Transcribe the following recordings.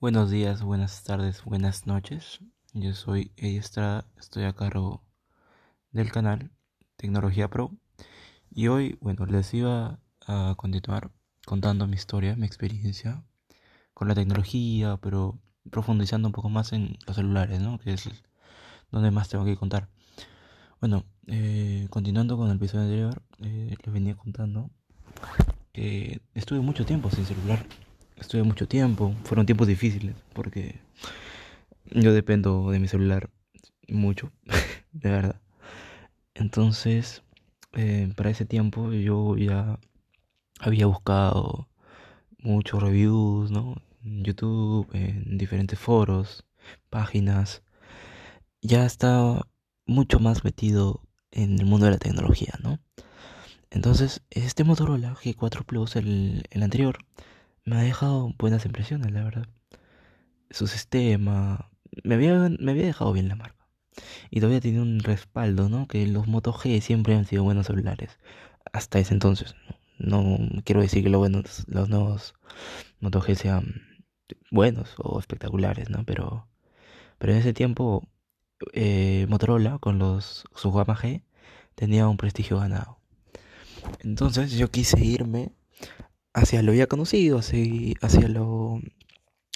Buenos días, buenas tardes, buenas noches. Yo soy Estrada, estoy a cargo del canal Tecnología Pro. Y hoy, bueno, les iba a continuar contando mi historia, mi experiencia con la tecnología, pero profundizando un poco más en los celulares, ¿no? Que es donde más tengo que contar. Bueno, eh, continuando con el episodio anterior, eh, les venía contando que estuve mucho tiempo sin celular estuve mucho tiempo. Fueron tiempos difíciles porque yo dependo de mi celular mucho, de verdad. Entonces, eh, para ese tiempo yo ya había buscado muchos reviews, ¿no? En YouTube, en diferentes foros, páginas. Ya estaba mucho más metido en el mundo de la tecnología, ¿no? Entonces, este Motorola G4 Plus, el, el anterior, me ha dejado buenas impresiones, la verdad. Su sistema me había, me había dejado bien la marca. Y todavía tiene un respaldo, ¿no? Que los Moto G siempre han sido buenos celulares. Hasta ese entonces. No, quiero decir que los, buenos, los nuevos Moto G sean buenos o espectaculares, ¿no? Pero, pero en ese tiempo eh, Motorola con los su gama G tenía un prestigio ganado. Entonces yo quise irme hacia lo ya conocido, hacia, hacia lo,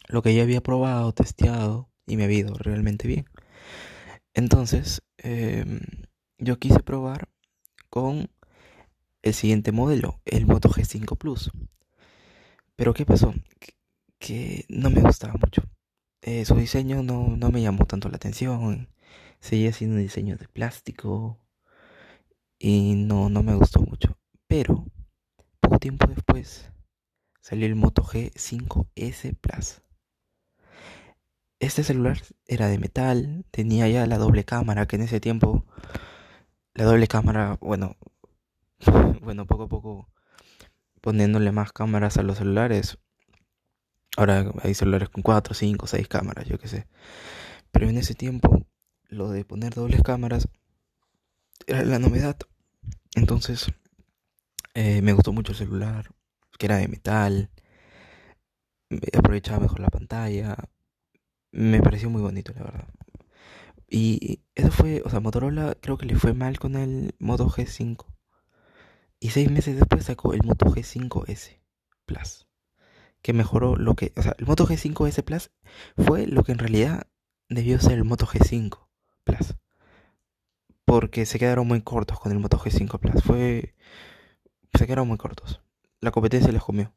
lo que ya había probado, testeado y me había ido realmente bien. Entonces, em, yo quise probar con el siguiente modelo, el Moto G5 Plus. Pero ¿qué pasó? Que, no me gustaba mucho. Eh, su diseño no, no me llamó tanto la atención. Seguía siendo un diseño de plástico. Y no, no me gustó mucho. Pero poco tiempo después salió el Moto G5S Plus. Este celular era de metal, tenía ya la doble cámara, que en ese tiempo la doble cámara, bueno, bueno, poco a poco poniéndole más cámaras a los celulares. Ahora hay celulares con 4, 5, 6 cámaras, yo qué sé. Pero en ese tiempo lo de poner dobles cámaras era la novedad. Entonces eh, me gustó mucho el celular, que era de metal, aprovechaba mejor la pantalla, me pareció muy bonito, la verdad. Y eso fue, o sea, Motorola creo que le fue mal con el Moto G5. Y seis meses después sacó el Moto G5S Plus. Que mejoró lo que, o sea, el Moto G5S Plus fue lo que en realidad debió ser el Moto G5 Plus. Porque se quedaron muy cortos con el Moto G5 Plus. Fue se quedaron muy cortos. La competencia les comió.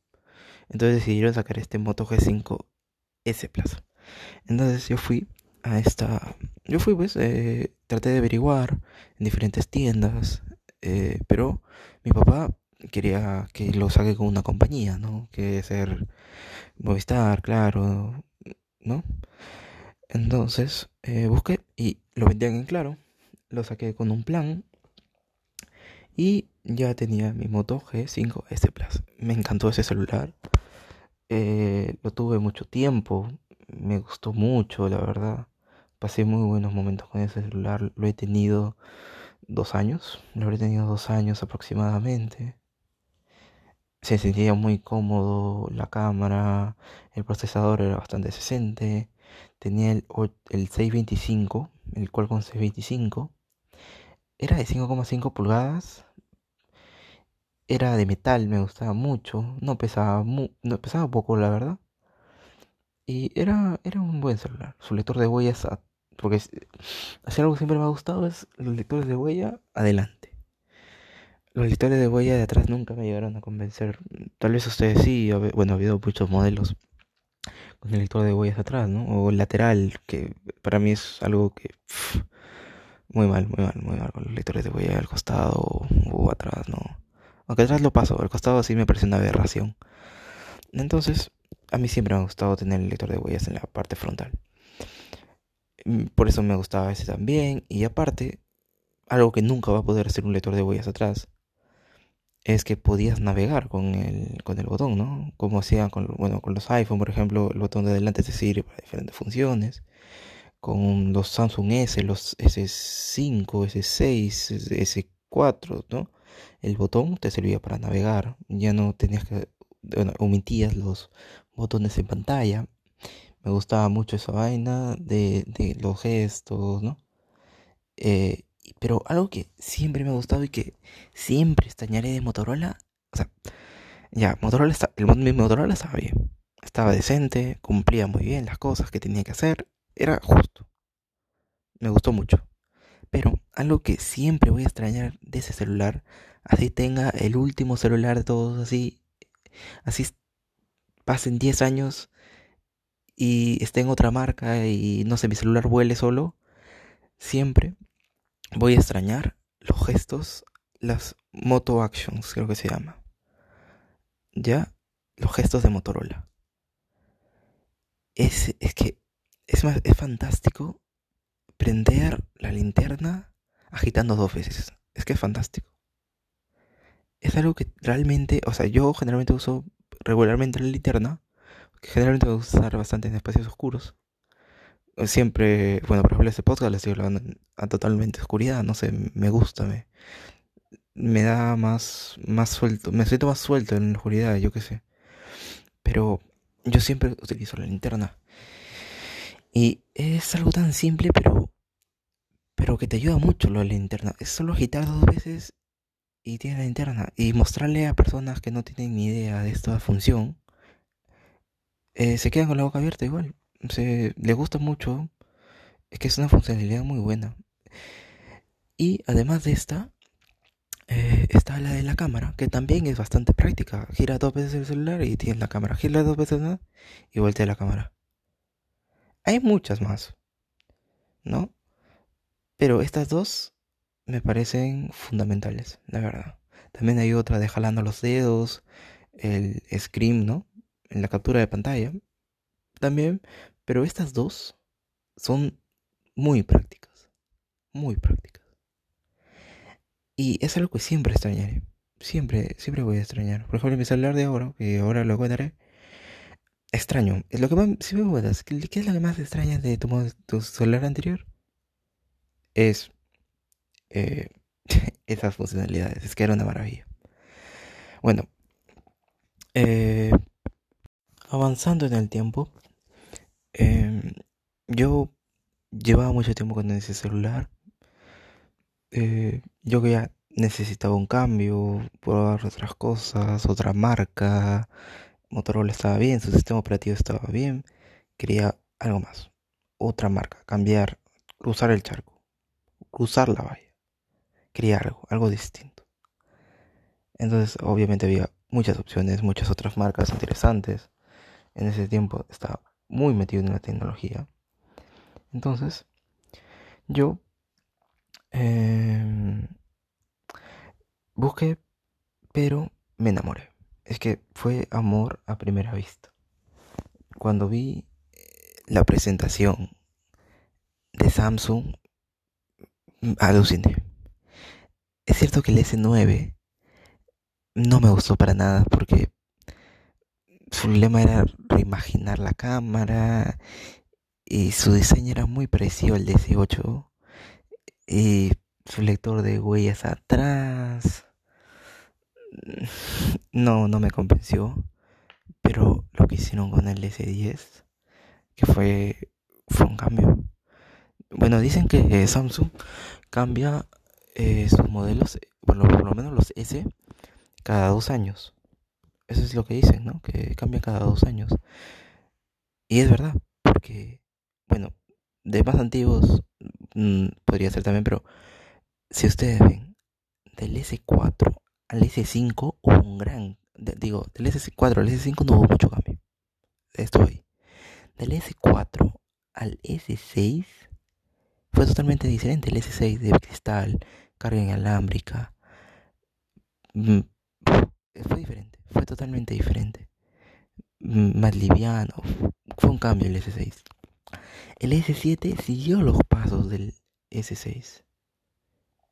Entonces decidieron sacar este Moto G5 S Plus. Entonces yo fui a esta. Yo fui, pues, eh, traté de averiguar en diferentes tiendas. Eh, pero mi papá quería que lo saque con una compañía, ¿no? Que ser Movistar, claro, ¿no? Entonces eh, busqué y lo vendían en claro. Lo saqué con un plan y ya tenía mi Moto G5S Plus. Me encantó ese celular. Eh, lo tuve mucho tiempo. Me gustó mucho, la verdad. Pasé muy buenos momentos con ese celular. Lo he tenido dos años. Lo habré tenido dos años aproximadamente. Se sentía muy cómodo la cámara. El procesador era bastante decente. Tenía el, el 625, el Qualcomm 625. Era de 5,5 pulgadas era de metal, me gustaba mucho, no pesaba, no pesaba poco la verdad. Y era, era un buen celular. Su lector de huellas, porque hacer algo que siempre me ha gustado es los lectores de huella adelante. Los lectores de huella de atrás nunca me llegaron a convencer. Tal vez ustedes sí, bueno, ha habido muchos modelos con el lector de huellas atrás, ¿no? O lateral, que para mí es algo que... muy mal, muy mal, muy mal. Con los lectores de huella al costado o atrás, ¿no? Aunque atrás lo paso, al costado sí me parece una aberración. Entonces, a mí siempre me ha gustado tener el lector de huellas en la parte frontal. Mm, por eso me gustaba ese también. Y aparte, algo que nunca va a poder hacer un lector de huellas atrás es que podías navegar con el, con el botón, ¿no? Como hacían con, bueno, con los iPhone, por ejemplo, el botón de adelante te sirve para diferentes funciones. Con los Samsung S, los S5, S6, S4, ¿no? El botón te servía para navegar, ya no tenías que, omitías los botones en pantalla. me gustaba mucho esa vaina de, de los gestos, ¿no? Eh, pero algo que siempre me ha gustado y que siempre extrañaré de Motorola, o sea, ya, Motorola está, el mi Motorola estaba bien, estaba decente, cumplía muy bien las cosas que tenía que hacer, era justo. Me gustó mucho. Pero algo que siempre voy a extrañar de ese celular, así tenga el último celular de todos, así, así pasen 10 años y esté en otra marca y no sé, mi celular vuele solo, siempre voy a extrañar los gestos, las Moto Actions, creo que se llama. Ya, los gestos de Motorola. Es, es que es, es fantástico prender la linterna agitando dos veces. Es que es fantástico. Es algo que realmente, o sea, yo generalmente uso regularmente la linterna, generalmente voy a usar bastante en espacios oscuros. Siempre, bueno, por ejemplo, este podcast lo estoy grabando a totalmente oscuridad, no sé, me gusta, me, me da más, más suelto, me siento más suelto en la oscuridad, yo qué sé. Pero yo siempre utilizo la linterna. Y es algo tan simple, pero pero que te ayuda mucho lo de la linterna. Es solo agitar dos veces y tienes la linterna. Y mostrarle a personas que no tienen ni idea de esta función. Eh, se quedan con la boca abierta igual. Se, les gusta mucho. Es que es una funcionalidad muy buena. Y además de esta, eh, está la de la cámara, que también es bastante práctica. Gira dos veces el celular y tienes la cámara. Gira dos veces ¿no? y voltea la cámara. Hay muchas más, ¿no? Pero estas dos me parecen fundamentales, la verdad. También hay otra de jalando los dedos, el scream, ¿no? En la captura de pantalla. También, pero estas dos son muy prácticas, muy prácticas. Y es algo que siempre extrañaré. Siempre, siempre voy a extrañar. Por ejemplo, mi celular de ahora, que ahora lo contaré, extraño. Lo que más, si me preguntas, ¿qué es lo que más extrañas de tu, tu celular anterior? Es eh, esas funcionalidades. Es que era una maravilla. Bueno, eh, avanzando en el tiempo, em, yo llevaba mucho tiempo con ese celular. Eh, yo que ya necesitaba un cambio, probar otras cosas, otra marca, Motorola estaba bien, su sistema operativo estaba bien, quería algo más, otra marca, cambiar, cruzar el charco, cruzar la valla, quería algo, algo distinto. Entonces, obviamente había muchas opciones, muchas otras marcas interesantes. En ese tiempo estaba muy metido en la tecnología. Entonces, yo em, busqué, pero me enamoré es que fue amor a primera vista. Cuando vi eh, la presentación de Samsung, mm, aluciné. Es cierto que el S9 no me gustó para nada porque su lema era reimaginar la cámara y su diseño era muy parecido al de S8 y su lector de huellas atrás no, no me convenció. Pero lo que hicieron con el S10, que fue, fue un cambio. Bueno, dicen que eh, Samsung cambia eh, sus modelos, bueno, por lo menos los S, cada dos años. Eso es lo que dicen, ¿no? Que cambia cada dos años. Y es verdad, porque, bueno, de más antiguos mm, podría ser también, pero si ustedes ven, del S4 al S5 hubo un gran, digo, del S4 al S5 no hubo mucho cambio. Estoy. Del S4 al S6 fue totalmente diferente. El S6 de cristal, carga inalámbrica. Mm, fue diferente, fue totalmente diferente. Mm, más liviano. Fue un cambio el S6. El S7 siguió los pasos del S6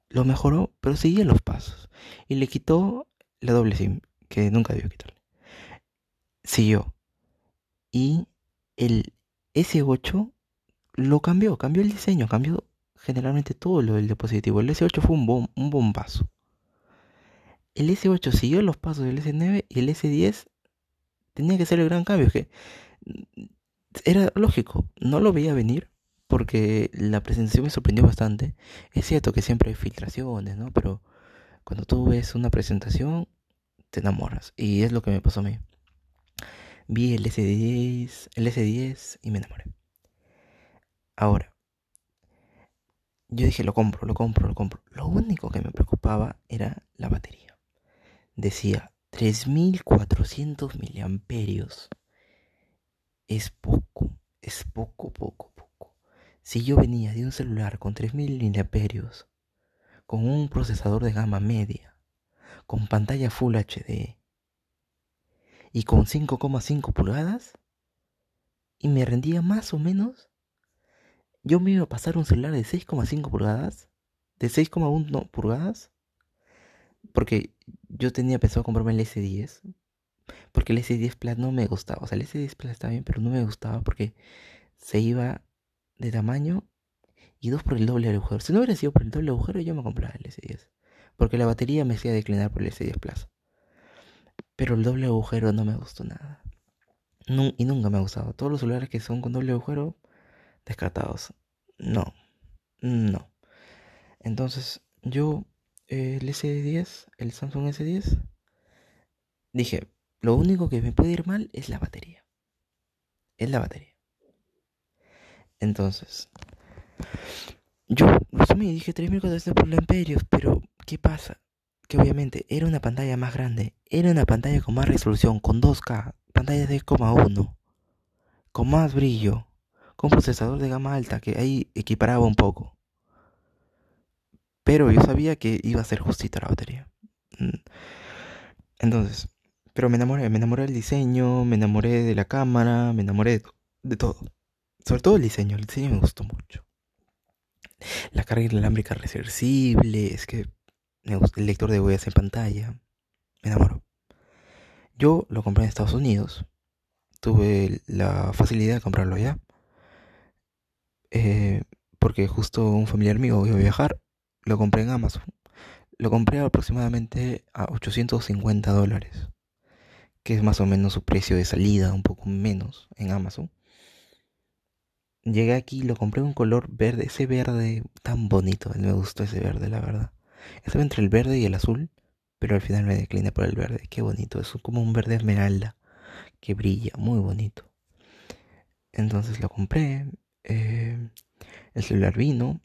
lo mejoró, pero seguía los pasos. Y le quitó la doble SIM, que nunca debió quitarle. Siguió. Y el S8 lo cambió, cambió el diseño, cambió generalmente todo lo del dispositivo. El S8 fue un, un bombazo. El S8 siguió los pasos del S9 y el S10 tenía que ser el gran cambio. que era lógico, no lo veía venir porque la presentación me sorprendió bastante. Es cierto que siempre hay filtraciones, ¿no? Pero cuando tú ves una presentación, te enamoras. Y es lo que me pasó a mí. Vi el S10, el S10 y me enamoré. Ahora, yo dije, lo compro, lo compro, lo compro. Lo único que me preocupaba era la batería. Decía, 3400 miliamperios. Es poco, es poco, poco. Si yo venía de un celular con 3000 miliamperios, con un procesador de gama media, con pantalla Full HD y con 5,5 pulgadas, y me rendía más o menos, yo me iba a pasar un celular de 6,5 pulgadas, de 6,1 pulgadas, porque yo tenía pensado comprarme el S10, porque el S10 Plus no me gustaba, o sea, el S10 Plus está bien, pero no me gustaba porque se iba de tamaño y dos por el doble agujero. Si no hubiera sido por el doble agujero, yo me compraba el S10. Porque la batería me hacía declinar por el S10 Plus. Pero el doble agujero no me gustó nada. y nunca me ha gustado. Todos los celulares que son con doble agujero, descartados. No. No. Entonces, yo, el S10, el Samsung S10, dije, lo único que me puede ir mal es la batería. Es la batería. Entonces, yo resumí y dije 3400 por amperios, pero ¿qué pasa? Que obviamente era una pantalla más grande, era una pantalla con más resolución, con 2K, pantalla de 6,1, con más brillo, con procesador de gama alta que ahí equiparaba un poco. Pero yo sabía que iba a ser justita la batería. Mm. Entonces, pero me enamoré, me enamoré del diseño, me enamoré de la cámara, me enamoré de todo. Sobre todo el diseño, el diseño me gustó mucho. La carga inalámbrica reversible, es que me gusta el lector de huellas en pantalla. Me enamoró. Yo lo compré en Estados Unidos. Tuve la facilidad de comprarlo allá. Eh, porque justo un familiar mío iba a viajar. Lo compré en Amazon. Lo compré aproximadamente a 850 dólares. Que es más o menos su precio de salida, un poco menos en Amazon. Llegué aquí y lo compré un color verde, ese verde tan bonito, me gustó ese verde, la verdad. Estaba entre el verde y el azul, pero al final me decliné por el verde. Qué bonito, es como un verde esmeralda que brilla, muy bonito. Entonces lo compré, eh, el celular vino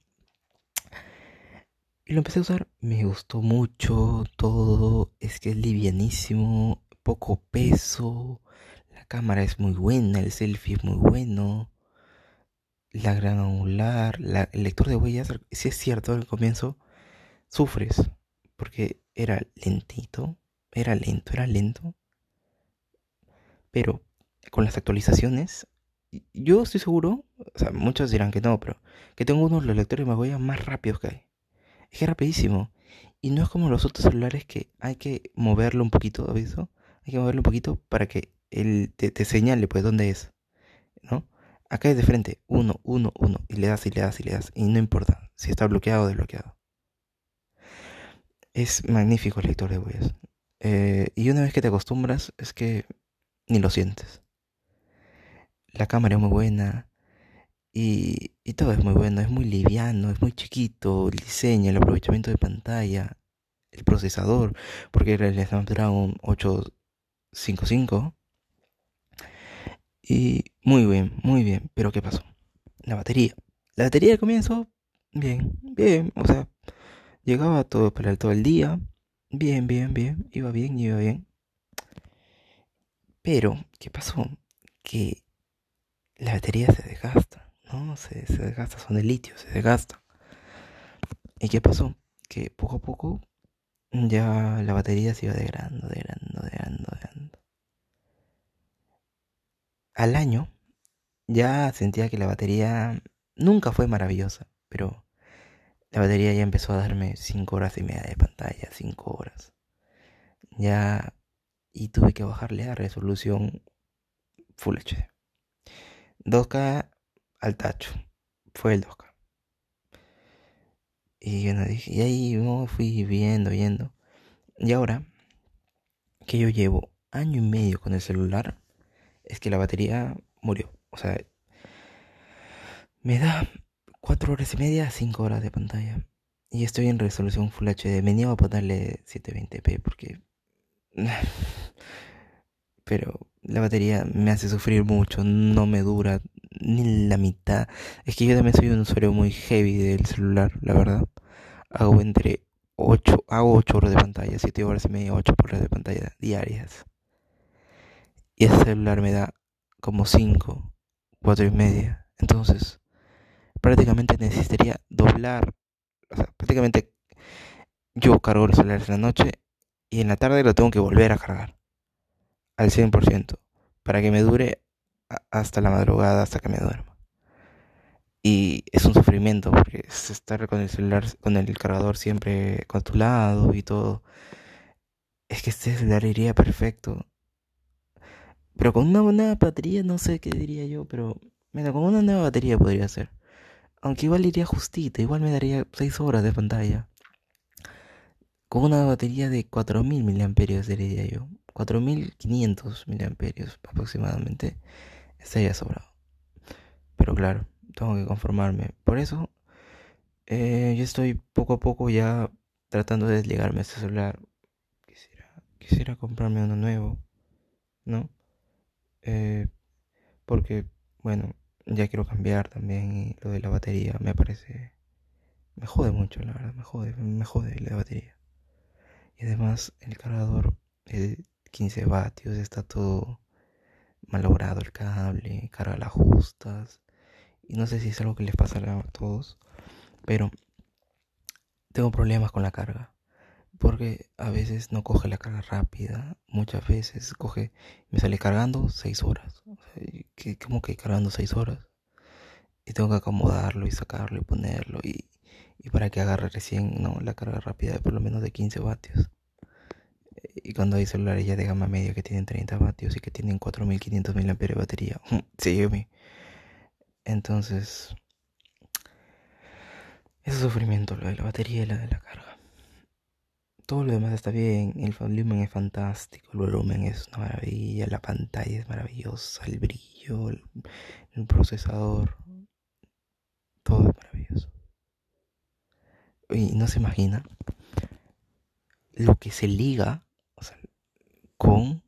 y lo empecé a usar. Me gustó mucho todo, es que es livianísimo, poco peso, la cámara es muy buena, el selfie es muy bueno la gran angular, el lector de huellas, si es cierto, al comienzo sufres, porque era lentito, era lento, era lento, pero con las actualizaciones, yo estoy seguro, o sea, muchos dirán que no, pero que tengo uno de los lectores de huellas más rápidos que hay. Es que es rapidísimo. Y no es como los otros celulares que hay que moverlo un poquito, ¿aviso? Hay que moverlo un poquito para que él te, te señale pues dónde es, ¿no? Acá es de frente, uno, uno, uno, y le das y le das y le das, y no importa si está bloqueado o desbloqueado. Es magnífico el lector de huellas. Eh, y una vez que te acostumbras, es que ni lo sientes. La cámara es muy buena y, y todo es muy bueno, es muy liviano, es muy chiquito, el diseño, el aprovechamiento de pantalla, el procesador, porque el Snapdragon 855 y muy bien, muy bien. Pero ¿qué pasó? La batería. La batería de comienzo, bien, bien. O sea, llegaba todo para todo el día. Bien, bien, bien. Iba bien, iba bien. Pero, ¿qué pasó? Que la batería se desgasta, ¿no? Se, se desgasta, son de litio, se desgasta. ¿Y qué pasó? Que poco a poco ya la batería se iba degradando, degradando, degradando, degradando al año ya sentía que la batería nunca fue maravillosa, pero la batería ya empezó a darme 5 horas y media de pantalla, 5 horas. Ya y tuve que bajarle a resolución Full HD. 2K al tacho. Fue el 2K. Y yo dije, y ahí me fui viendo, viendo. Y ahora que yo llevo año y medio con el celular, es que la batería murió. O sea, Me da 4 horas y media, 5 horas de pantalla. Y estoy en resolución Full HD. Me niego a ponerle 720p porque... Pero la batería me hace sufrir mucho, no me dura ni la mitad. Es que yo también soy un usuario muy heavy del celular, la verdad. Hago entre 8, hago 8 horas de pantalla, 7 horas y media, 8 horas de pantalla diarias. Y ese celular me da como 5, 4 y media. Entonces, prácticamente necesitaría doblar. O sea, prácticamente yo cargo los celulares en la noche y en la tarde lo tengo que volver a cargar al 100% para que me dure hasta la madrugada, hasta que me duerma. Y es un sufrimiento porque es estar con el celular, con el cargador siempre con tu lado y todo. Es que este celular iría perfecto. Pero con una buena batería, no sé qué diría yo, pero mira, con una nueva batería podría ser. Aunque igual iría justita, igual me daría 6 horas de pantalla. Con una batería de 4000 mAh diría yo. 4500 mAh aproximadamente. Estaría sobrado. Pero claro, tengo que conformarme. Por eso, eh, yo estoy poco a poco ya tratando de desligarme de este celular. Quisiera, quisiera comprarme uno nuevo, ¿no? Eh, porque, bueno, ya quiero cambiar también y lo de la batería me parece... Me jode mucho, la verdad, me jode, me jode la batería. Y además el cargador de 15 vatios está todo malogrado el cable, carga las justas. Y no sé si es algo que les pasará a todos, pero tengo problemas con la carga. Porque a veces no coge la carga rápida, muchas veces coge, me sale cargando 6 horas. que, como que cargando 6 horas? Y tengo que acomodarlo y sacarlo y ponerlo y, para que agarre recién la carga rápida de por lo menos de 15 vatios. Y cuando hay celulares ya de gama media que tienen 30 vatios y que tienen 4500 mAh de batería, sí, Entonces, es sufrimiento lo de la batería y la de la carga. Todo lo demás está bien, el volumen es fantástico, el volumen es una maravilla, la pantalla es maravillosa, el brillo, el, procesador, todo es maravilloso. Y no se imagina lo que se liga con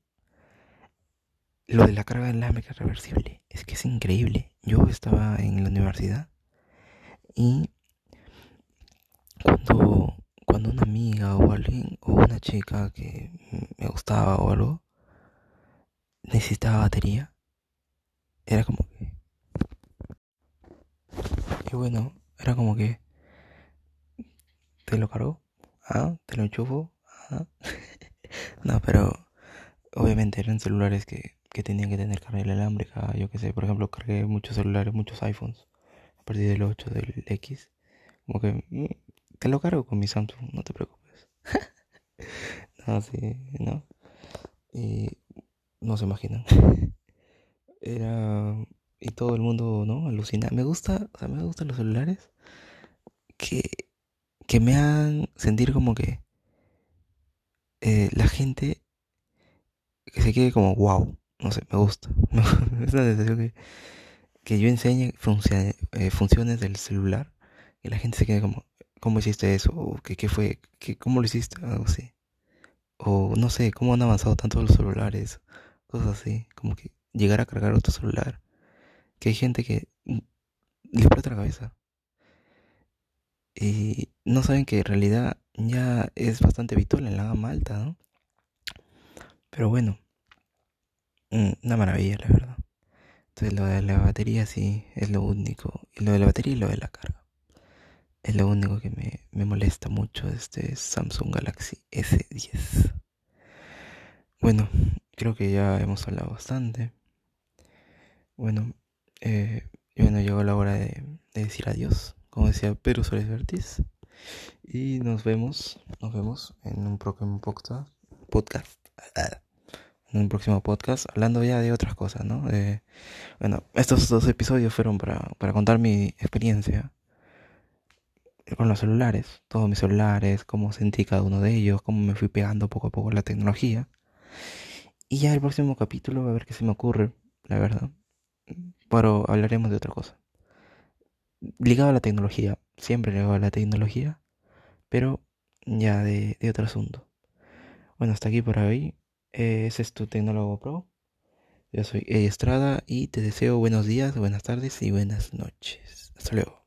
lo de la carga inalámbrica reversible. Es que es increíble. Yo estaba en la universidad y cuando cuando una amiga o alguien o una chica que me gustaba o algo necesitaba batería, era como que... Y bueno, era como que... ¿Te lo cargo? ¿Ah? ¿Te lo enchufo? ¿Ah? no, pero obviamente eran celulares que, que tenían que tener carga inalámbrica. Yo que sé, por ejemplo, cargué muchos celulares, muchos iPhones a partir del 8, del X. Como que mm, te lo cargo con mi Samsung, no te preocupes. no, sí, no. Y no se imaginan. Era. Y todo el mundo, ¿no? Alucina. Me gusta, o sea, me gustan los celulares que, que me hagan sentir como que eh, la gente que se quede como wow. No sé, me gusta. es una sensación que, que yo enseñe funciones, eh, funciones del celular y la gente se quede como, ¿Cómo hiciste eso? ¿O qué, qué fue? ¿Qué, ¿Cómo lo hiciste? Algo así. O no sé, ¿cómo han avanzado tanto los celulares? Cosas así. Como que llegar a cargar otro celular. Que hay gente que le explota la cabeza. Y no saben que en realidad ya es bastante habitual en la gama alta, ¿no? Pero bueno, mm, una maravilla, la verdad. Entonces lo de la batería sí es lo único. Y lo de la batería y lo de la carga. Es lo único que me, molesta mucho este Samsung Galaxy S10. Bueno, creo que ya hemos hablado bastante. Bueno, eh, bueno llegó la hora de, decir adiós, como decía Pedro Suárez Vertiz. Y nos vemos, nos vemos en un próximo podcast. podcast en un próximo podcast, hablando ya de otras cosas, ¿no? bueno, estos dos episodios fueron para, para contar mi experiencia con los celulares, todos mis celulares, cómo sentí cada uno de ellos, cómo me fui pegando poco a poco la tecnología. Y ya el próximo capítulo, a ver qué se me ocurre, la verdad. Pero hablaremos de otra cosa. ligado a la tecnología, siempre ligado a la tecnología, pero ya de, otro asunto. Bueno, hasta aquí por hoy. Eh, ese es tu Tecnólogo Pro. Yo soy Estrada y te deseo buenos días, buenas tardes y buenas noches. Hasta luego.